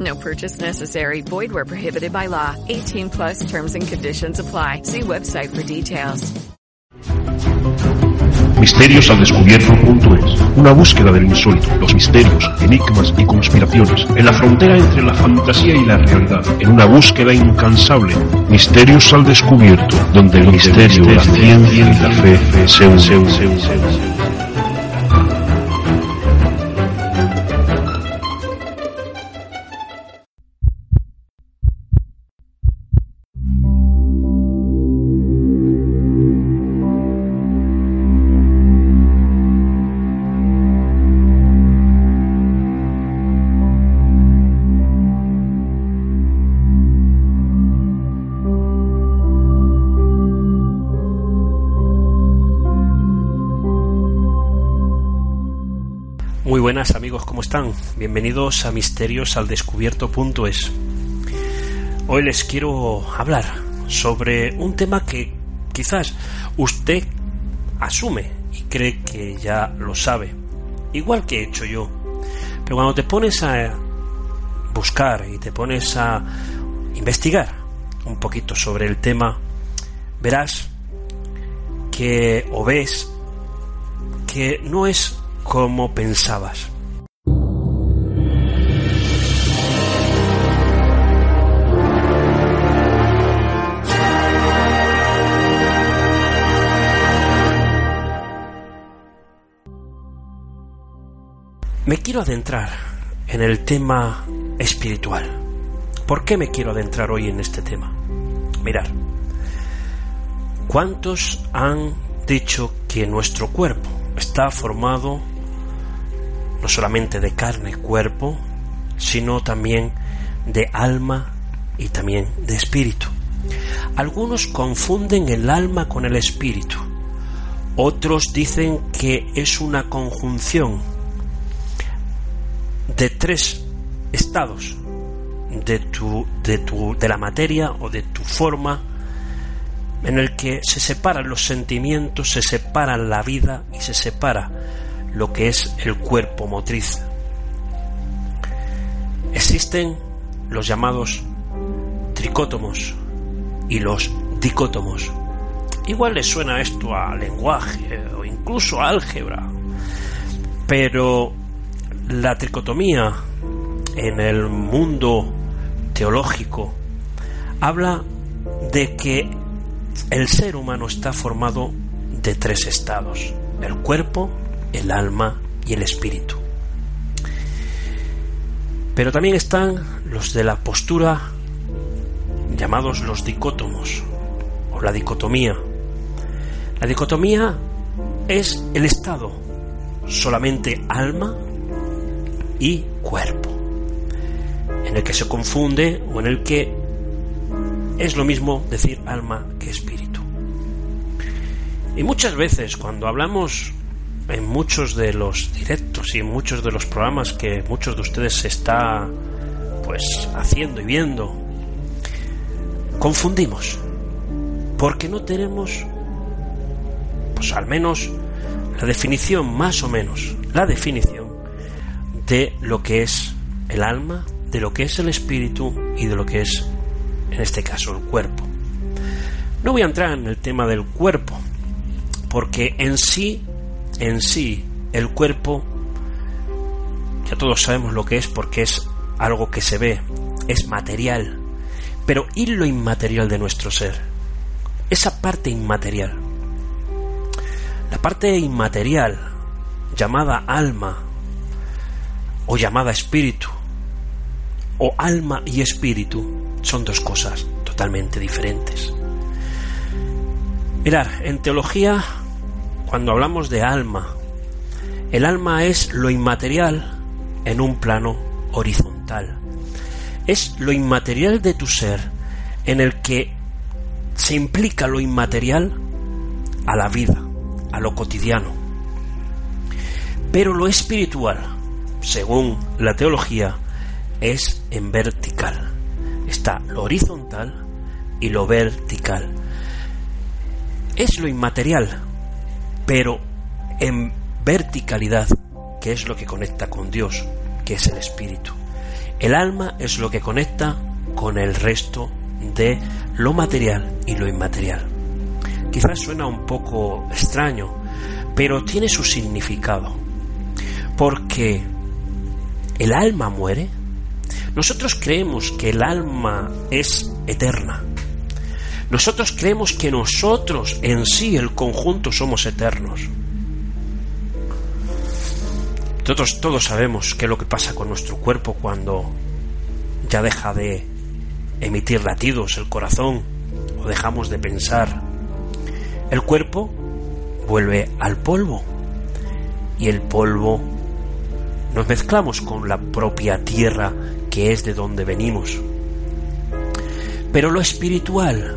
No purchase necessary. Void where prohibited by law. 18 plus terms and conditions apply. See website for details. Misterios al descubierto.es. Una búsqueda del insólito, los misterios, enigmas y conspiraciones. En la frontera entre la fantasía y la realidad. En una búsqueda incansable. Misterios al descubierto. Donde el misterio, la ciencia y la fe se unen. ¿Cómo están? Bienvenidos a Misterios al Descubierto.es. Hoy les quiero hablar sobre un tema que quizás usted asume y cree que ya lo sabe, igual que he hecho yo. Pero cuando te pones a buscar y te pones a investigar un poquito sobre el tema, verás que o ves que no es como pensabas. Me quiero adentrar en el tema espiritual. ¿Por qué me quiero adentrar hoy en este tema? Mirar, ¿cuántos han dicho que nuestro cuerpo está formado no solamente de carne cuerpo, sino también de alma y también de espíritu. Algunos confunden el alma con el espíritu. Otros dicen que es una conjunción de tres estados de tu, de tu de la materia o de tu forma en el que se separan los sentimientos, se separa la vida y se separa lo que es el cuerpo motriz. Existen los llamados tricótomos y los dicótomos. Igual les suena esto a lenguaje o incluso a álgebra, pero la tricotomía en el mundo teológico habla de que el ser humano está formado de tres estados, el cuerpo, el alma y el espíritu. Pero también están los de la postura llamados los dicótomos o la dicotomía. La dicotomía es el estado solamente alma y cuerpo, en el que se confunde o en el que es lo mismo decir alma que espíritu. Y muchas veces cuando hablamos en muchos de los directos y en muchos de los programas que muchos de ustedes se está pues haciendo y viendo confundimos porque no tenemos pues al menos la definición más o menos la definición de lo que es el alma de lo que es el espíritu y de lo que es en este caso el cuerpo no voy a entrar en el tema del cuerpo porque en sí en sí, el cuerpo, ya todos sabemos lo que es porque es algo que se ve, es material. Pero ¿y lo inmaterial de nuestro ser? esa parte inmaterial. La parte inmaterial, llamada alma, o llamada espíritu, o alma y espíritu, son dos cosas totalmente diferentes. Mirar, en teología, cuando hablamos de alma, el alma es lo inmaterial en un plano horizontal. Es lo inmaterial de tu ser en el que se implica lo inmaterial a la vida, a lo cotidiano. Pero lo espiritual, según la teología, es en vertical. Está lo horizontal y lo vertical. Es lo inmaterial, pero en verticalidad, que es lo que conecta con Dios, que es el espíritu. El alma es lo que conecta con el resto de lo material y lo inmaterial. Quizás suena un poco extraño, pero tiene su significado. Porque el alma muere. Nosotros creemos que el alma es eterna. Nosotros creemos que nosotros en sí, el conjunto, somos eternos. Todos, todos sabemos qué es lo que pasa con nuestro cuerpo cuando ya deja de emitir latidos el corazón o dejamos de pensar. El cuerpo vuelve al polvo y el polvo nos mezclamos con la propia tierra que es de donde venimos. Pero lo espiritual,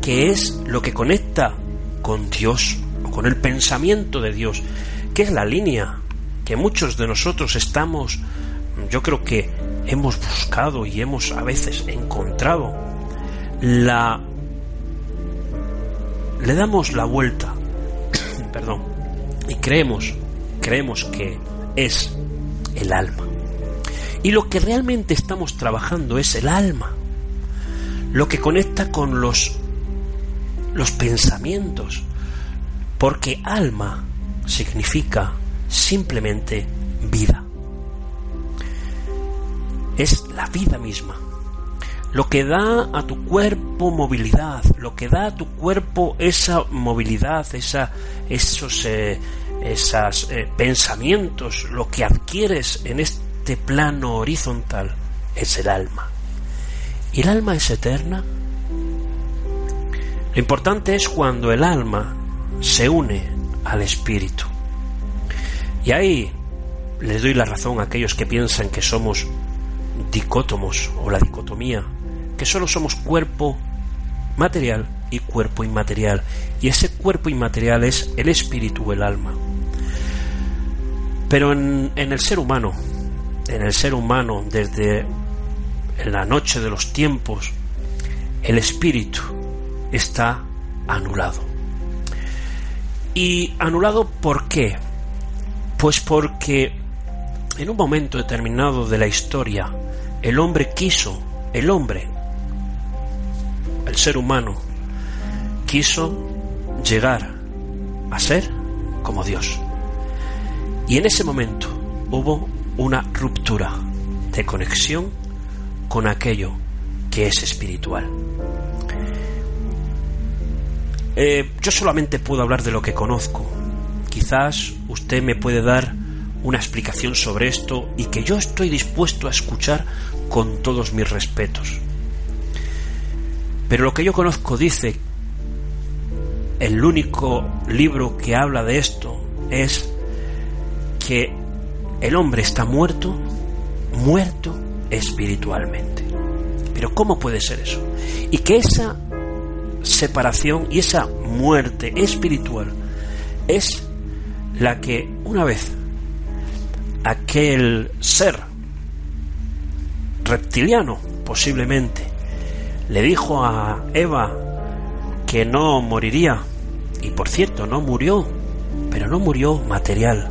que es lo que conecta con Dios con el pensamiento de Dios, que es la línea que muchos de nosotros estamos, yo creo que hemos buscado y hemos a veces encontrado la le damos la vuelta perdón y creemos creemos que es el alma. Y lo que realmente estamos trabajando es el alma. Lo que conecta con los los pensamientos. Porque alma significa simplemente vida. Es la vida misma. Lo que da a tu cuerpo movilidad, lo que da a tu cuerpo esa movilidad, esa, esos eh, eh, pensamientos, lo que adquieres en este plano horizontal es el alma. ¿Y el alma es eterna? Lo importante es cuando el alma se une al espíritu. Y ahí les doy la razón a aquellos que piensan que somos dicótomos o la dicotomía, que solo somos cuerpo material y cuerpo inmaterial, y ese cuerpo inmaterial es el espíritu, el alma. Pero en, en el ser humano, en el ser humano desde la noche de los tiempos, el espíritu está anulado. ¿Y anulado por qué? Pues porque en un momento determinado de la historia, el hombre quiso, el hombre, ser humano, quiso llegar a ser como Dios. Y en ese momento hubo una ruptura de conexión con aquello que es espiritual. Eh, yo solamente puedo hablar de lo que conozco. Quizás usted me puede dar una explicación sobre esto y que yo estoy dispuesto a escuchar con todos mis respetos. Pero lo que yo conozco dice, el único libro que habla de esto es que el hombre está muerto, muerto espiritualmente. Pero ¿cómo puede ser eso? Y que esa separación y esa muerte espiritual es la que una vez aquel ser reptiliano, posiblemente, le dijo a Eva que no moriría. Y por cierto, no murió, pero no murió material,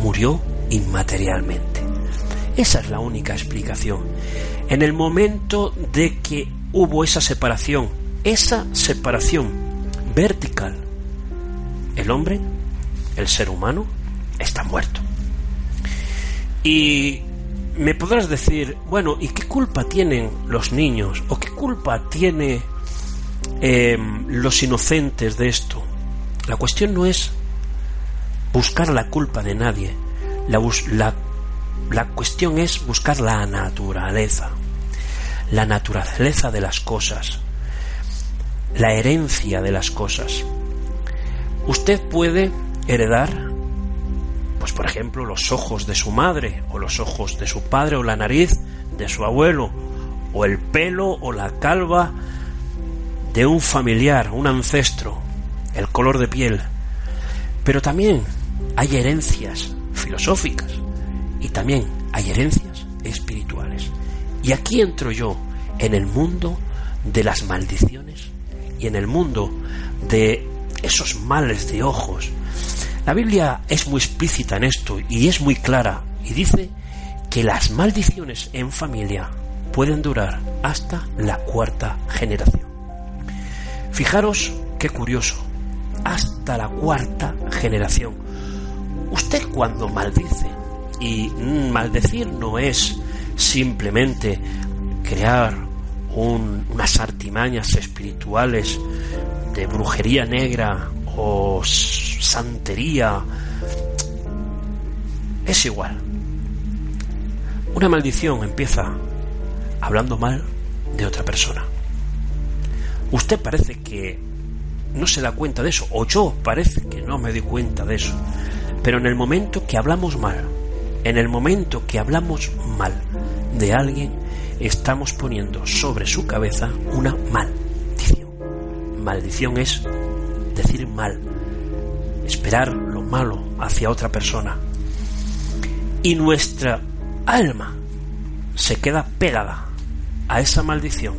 murió inmaterialmente. Esa es la única explicación. En el momento de que hubo esa separación, esa separación vertical, el hombre, el ser humano, está muerto. Y me podrás decir, bueno, ¿y qué culpa tienen los niños? ¿O qué culpa tiene em, los inocentes de esto. La cuestión no es buscar la culpa de nadie, la, la, la cuestión es buscar la naturaleza, la naturaleza de las cosas, la herencia de las cosas. Usted puede heredar, pues por ejemplo, los ojos de su madre, o los ojos de su padre, o la nariz de su abuelo, o el pelo o la calva de un familiar, un ancestro, el color de piel. Pero también hay herencias filosóficas y también hay herencias espirituales. Y aquí entro yo en el mundo de las maldiciones y en el mundo de esos males de ojos. La Biblia es muy explícita en esto y es muy clara y dice que las maldiciones en familia pueden durar hasta la cuarta generación. Fijaros qué curioso, hasta la cuarta generación. Usted cuando maldice, y maldecir no es simplemente crear unas artimañas espirituales de brujería negra o santería, es igual. Una maldición empieza hablando mal de otra persona. Usted parece que no se da cuenta de eso, o yo parece que no me doy cuenta de eso. Pero en el momento que hablamos mal, en el momento que hablamos mal de alguien, estamos poniendo sobre su cabeza una maldición. Maldición es decir mal, esperar lo malo hacia otra persona. Y nuestra alma se queda pegada a esa maldición.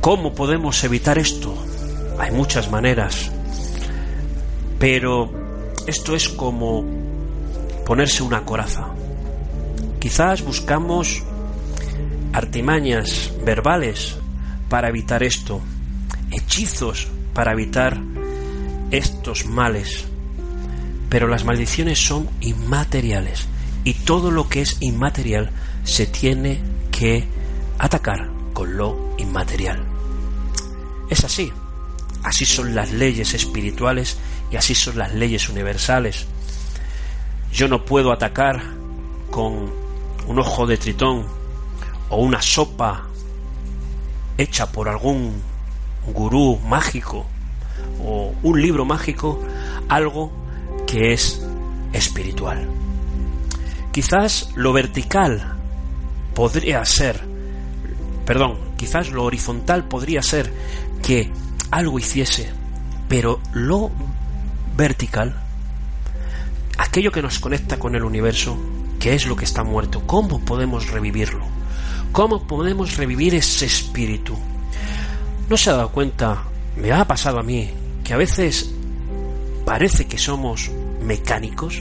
¿Cómo podemos evitar esto? Hay muchas maneras, pero esto es como ponerse una coraza. Quizás buscamos artimañas verbales para evitar esto, hechizos para evitar estos males, pero las maldiciones son inmateriales y todo lo que es inmaterial se tiene que atacar con lo inmaterial. Es así. Así son las leyes espirituales y así son las leyes universales. Yo no puedo atacar con un ojo de tritón o una sopa hecha por algún gurú mágico o un libro mágico algo que es espiritual. Quizás lo vertical podría ser, perdón, quizás lo horizontal podría ser que algo hiciese, pero lo vertical, aquello que nos conecta con el universo, que es lo que está muerto, ¿cómo podemos revivirlo? ¿Cómo podemos revivir ese espíritu? ¿No se ha dado cuenta? Me ha pasado a mí que a veces parece que somos mecánicos,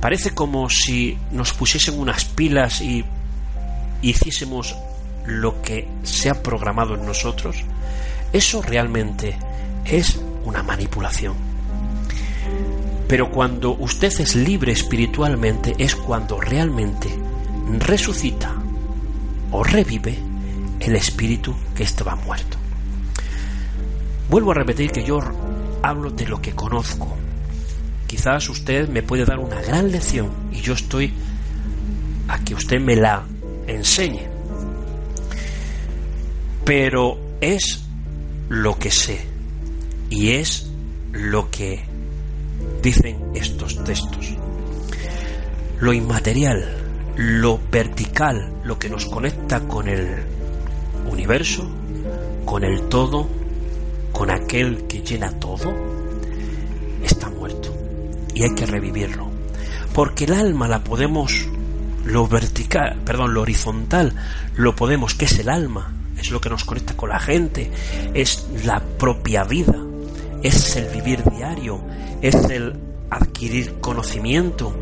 Parece como si nos pusiesen unas pilas y hiciésemos lo que se ha programado en nosotros. Eso realmente es una manipulación. Pero cuando usted es libre espiritualmente es cuando realmente resucita o revive el espíritu que estaba muerto. Vuelvo a repetir que yo hablo de lo que conozco, Quizás usted me puede dar una gran lección y yo estoy a que usted me la enseñe. Pero es lo que sé y es lo que dicen estos textos. Lo inmaterial, lo vertical, lo que nos conecta con el universo, con el todo, con aquel que llena todo, está muerto y hay que revivirlo. Porque el alma la podemos, lo vertical, perdón, lo horizontal, lo podemos, que es el alma, es lo que nos conecta con la gente, es la propia vida, es el vivir diario, es el adquirir conocimiento.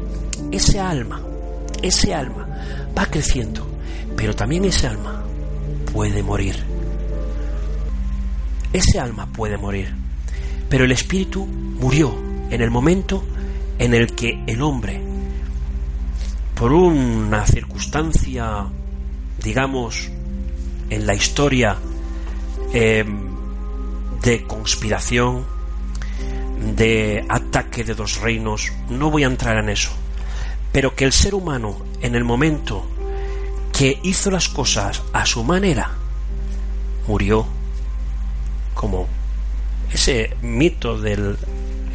Ese alma, ese alma va creciendo, pero también ese alma puede morir. Ese alma puede morir, pero el espíritu murió en el momento en el que el hombre, por una circunstancia, digamos, en la historia em, de conspiración, de ataque de dos reinos, no voy a entrar en eso, pero que el ser humano en el momento que hizo las cosas a su manera, murió como ese mito del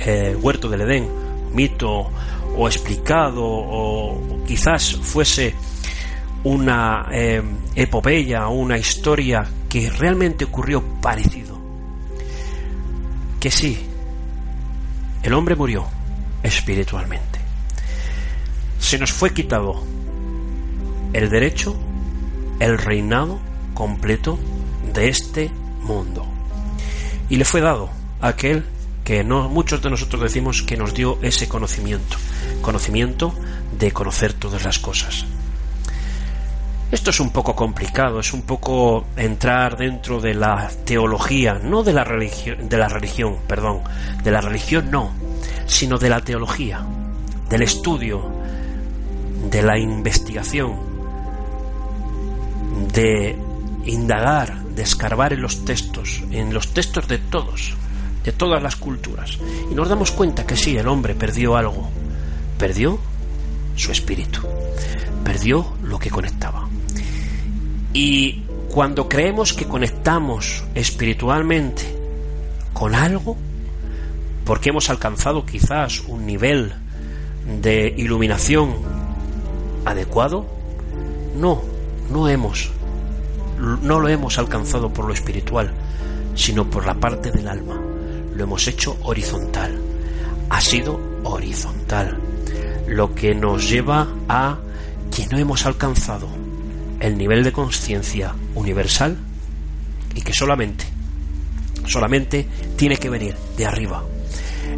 eh, huerto del Edén, mito o explicado o quizás fuese una eh, epopeya, una historia que realmente ocurrió parecido. Que sí, el hombre murió espiritualmente. Se nos fue quitado el derecho, el reinado completo de este mundo. Y le fue dado a aquel que no muchos de nosotros decimos que nos dio ese conocimiento, conocimiento de conocer todas las cosas. Esto es un poco complicado, es un poco entrar dentro de la teología, no de la religión, de la religión, perdón, de la religión no, sino de la teología, del estudio, de la investigación, de indagar, de escarbar en los textos, en los textos de todos, de todas las culturas. Y nos damos cuenta que sí, el hombre perdió algo, perdió su espíritu, perdió lo que conectaba. Y cuando creemos que conectamos espiritualmente con algo, porque hemos alcanzado quizás un nivel de iluminación adecuado, no, no hemos, no lo hemos alcanzado por lo espiritual, sino por la parte del alma. Lo hemos hecho horizontal. Ha sido horizontal. Lo que nos lleva a que no hemos alcanzado el nivel de conciencia universal y que solamente, solamente tiene que venir de arriba.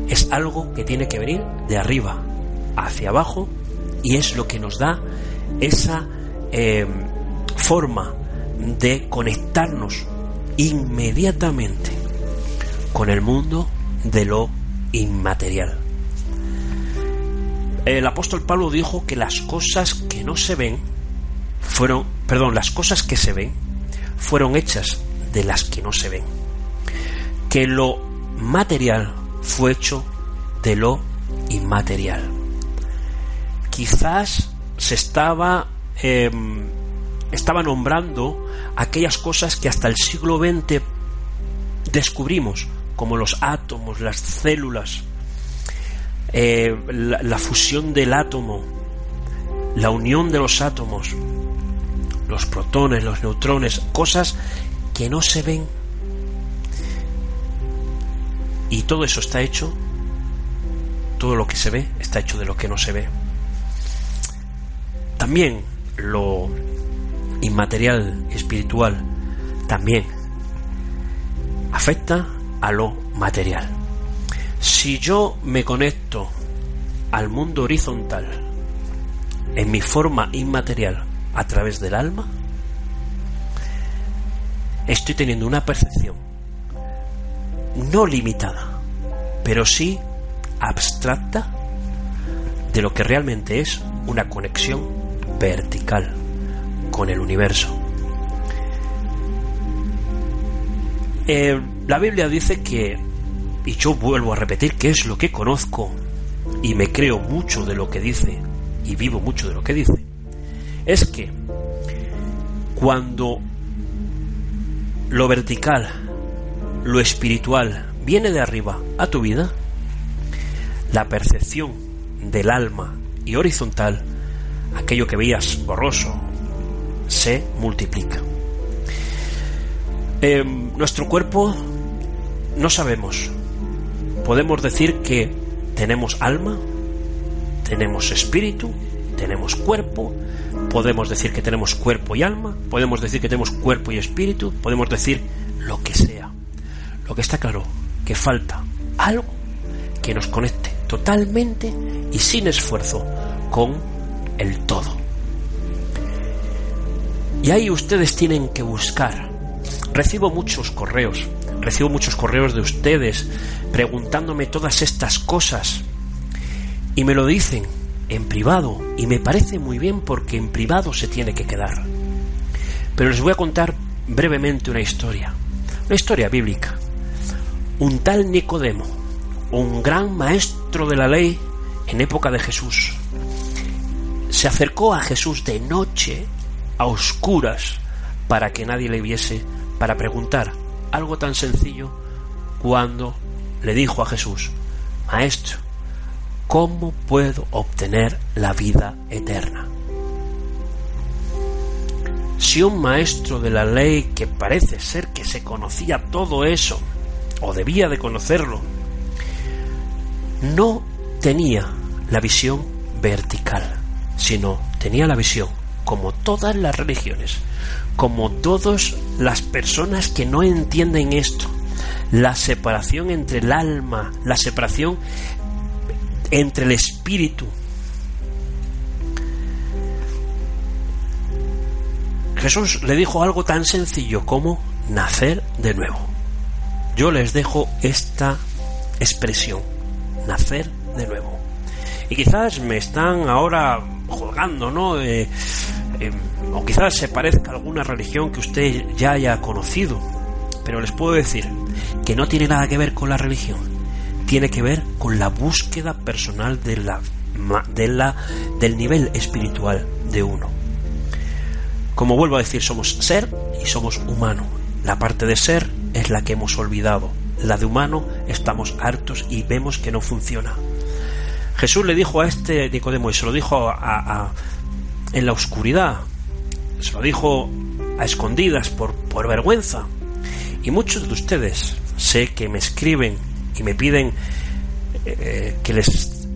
Es algo que tiene que venir de arriba hacia abajo y es lo que nos da esa eh, forma de conectarnos inmediatamente con el mundo de lo inmaterial. El apóstol Pablo dijo que las cosas que no se ven fueron, perdón, las cosas que se ven fueron hechas de las que no se ven. Que lo material fue hecho de lo inmaterial. Quizás se estaba em, estaba nombrando aquellas cosas que hasta el siglo XX descubrimos, como los átomos, las células, eh, la fusión del átomo, la unión de los átomos, los protones, los neutrones, cosas que no se ven. Y todo eso está hecho, todo lo que se ve está hecho de lo que no se ve. También lo inmaterial, espiritual, también afecta a lo material. Si yo me conecto al mundo horizontal en mi forma inmaterial a través del alma, estoy teniendo una percepción no limitada, pero sí abstracta de lo que realmente es una conexión vertical con el universo. Eh, la Biblia dice que, y yo vuelvo a repetir que es lo que conozco y me creo mucho de lo que dice y vivo mucho de lo que dice, es que cuando lo vertical, lo espiritual viene de arriba a tu vida, la percepción del alma y horizontal, aquello que veías borroso, se multiplica. Em, nuestro cuerpo no sabemos. Podemos decir que tenemos alma, tenemos espíritu, tenemos cuerpo, podemos decir que tenemos cuerpo y alma, podemos decir que tenemos cuerpo y espíritu, podemos decir lo que sea. Lo que está claro, que falta algo que nos conecte totalmente y sin esfuerzo con el todo. Y ahí ustedes tienen que buscar. Recibo muchos correos, recibo muchos correos de ustedes preguntándome todas estas cosas y me lo dicen en privado y me parece muy bien porque en privado se tiene que quedar. Pero les voy a contar brevemente una historia Una historia bíblica. Un tal Nicodemo, un gran maestro de la ley en época de Jesús, se acercó a Jesús de noche, a oscuras, para que nadie le viese, para preguntar algo tan sencillo cuando le dijo a Jesús, Maestro, ¿cómo puedo obtener la vida eterna? Si un maestro de la ley que parece ser que se conocía todo eso, o debía de conocerlo, no tenía la visión vertical, sino tenía la visión, como todas las religiones, como todas las personas que no entienden esto, la separación entre el alma, la separación entre el espíritu. Jesús le dijo algo tan sencillo como nacer de nuevo. Yo les dejo esta expresión, nacer de nuevo. Y quizás me están ahora juzgando, ¿no? Eh, eh, o quizás se parezca a alguna religión que usted ya haya conocido, pero les puedo decir que no tiene nada que ver con la religión, tiene que ver con la búsqueda personal de la, de la, del nivel espiritual de uno. Como vuelvo a decir, somos ser y somos humano. La parte de ser es la que hemos olvidado. La de humano estamos hartos y vemos que no funciona. Jesús le dijo a este Nicodemo y se lo dijo a, en la oscuridad, se lo dijo a escondidas por, por vergüenza. Y muchos de ustedes sé que me escriben y me piden eh, que les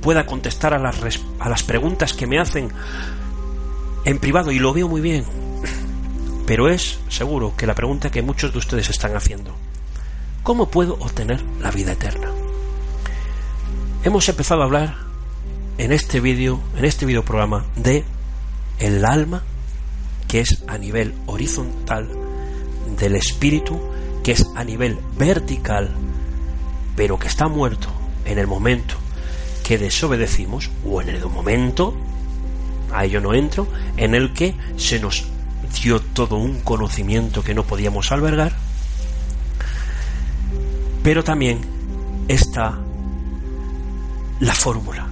pueda contestar a las, a las preguntas que me hacen en privado y lo veo muy bien. Pero es seguro que la pregunta que muchos de ustedes están haciendo. ¿Cómo puedo obtener la vida eterna? Hemos empezado a hablar en este vídeo, en este video programa, de el alma, que es a nivel horizontal, del espíritu, que es a nivel vertical, pero que está muerto en el momento que desobedecimos, o en el momento, a ello no entro, en el que se nos dio todo un conocimiento que no podíamos albergar, pero también está la fórmula.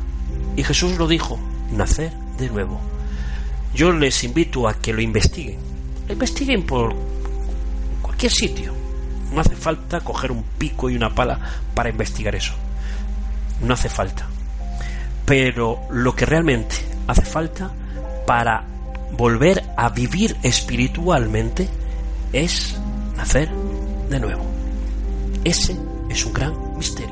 Y Jesús lo dijo, nacer de nuevo. Yo les invito a que lo investiguen. Investiguen por cualquier sitio. No hace falta coger un pico y una pala para investigar eso. No hace falta. Pero lo que realmente hace falta para volver a vivir espiritualmente es nacer de nuevo. Ese es un gran misterio.